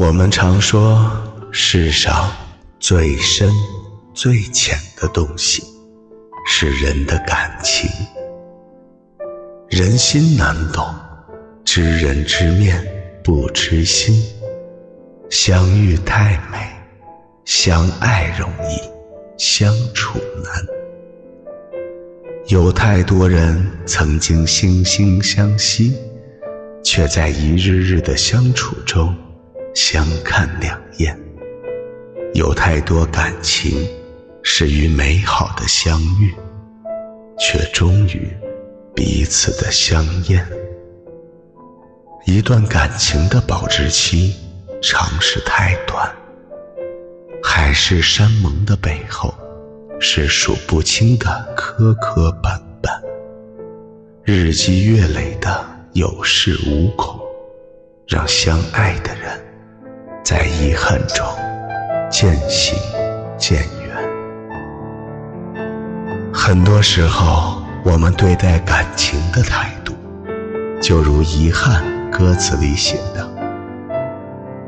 我们常说，世上最深、最浅的东西是人的感情。人心难懂，知人知面不知心。相遇太美，相爱容易，相处难。有太多人曾经惺惺相惜，却在一日日的相处中。相看两厌，有太多感情是与美好的相遇，却终于彼此的相厌。一段感情的保质期常是太短，海誓山盟的背后是数不清的磕磕绊绊，日积月累的有恃无恐，让相爱的人。在遗憾中渐行渐远。很多时候，我们对待感情的态度，就如《遗憾》歌词里写的：“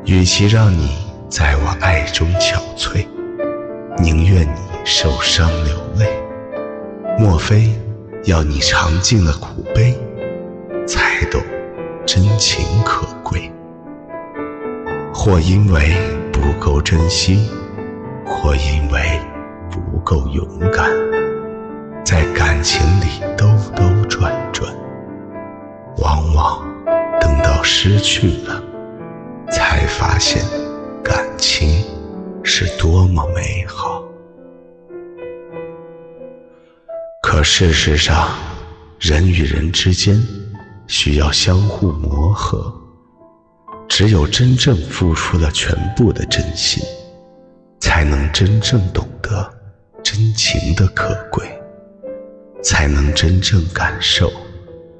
与其让你在我爱中憔悴，宁愿你受伤流泪。莫非要你尝尽了苦悲，才懂真情可贵？”或因为不够珍惜，或因为不够勇敢，在感情里兜兜转转，往往等到失去了，才发现感情是多么美好。可事实上，人与人之间需要相互磨合。只有真正付出了全部的真心，才能真正懂得真情的可贵，才能真正感受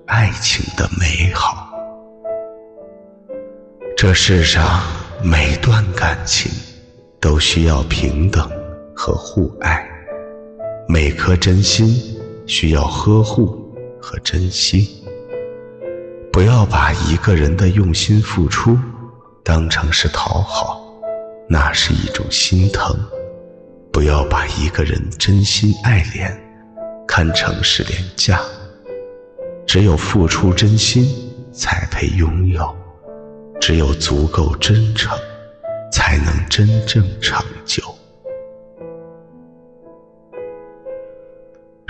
爱情的美好。这世上每段感情都需要平等和互爱，每颗真心需要呵护和珍惜。不要把一个人的用心付出当成是讨好，那是一种心疼；不要把一个人真心爱怜看成是廉价。只有付出真心，才配拥有；只有足够真诚，才能真正长久。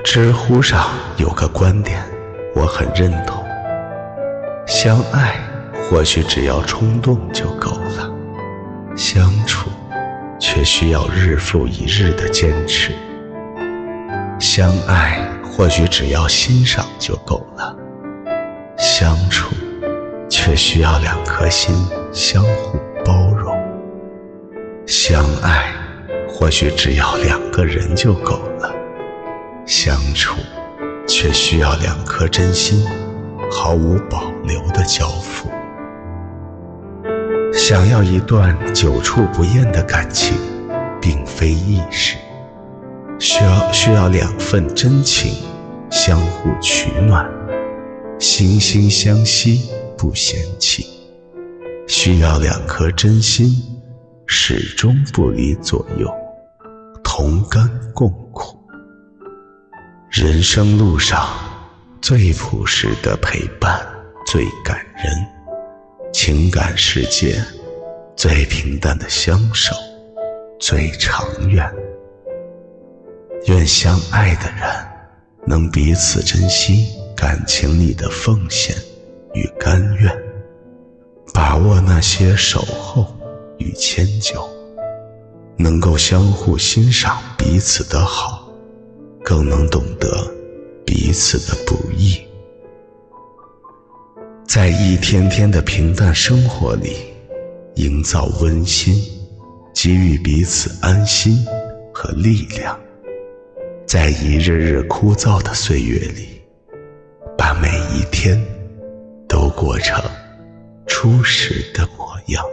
知乎上有个观点，我很认同。相爱或许只要冲动就够了，相处却需要日复一日的坚持。相爱或许只要欣赏就够了，相处却需要两颗心相互包容。相爱或许只要两个人就够了，相处却需要两颗真心。毫无保留的交付。想要一段久处不厌的感情，并非易事，需要需要两份真情相互取暖，惺惺相惜不嫌弃，需要两颗真心始终不离左右，同甘共苦。人生路上。最朴实的陪伴，最感人；情感世界最平淡的相守，最长远。愿相爱的人能彼此珍惜感情里的奉献与甘愿，把握那些守候与迁就，能够相互欣赏彼此的好，更能懂得。彼此的不易，在一天天的平淡生活里，营造温馨，给予彼此安心和力量；在一日日枯燥的岁月里，把每一天都过成初始的模样。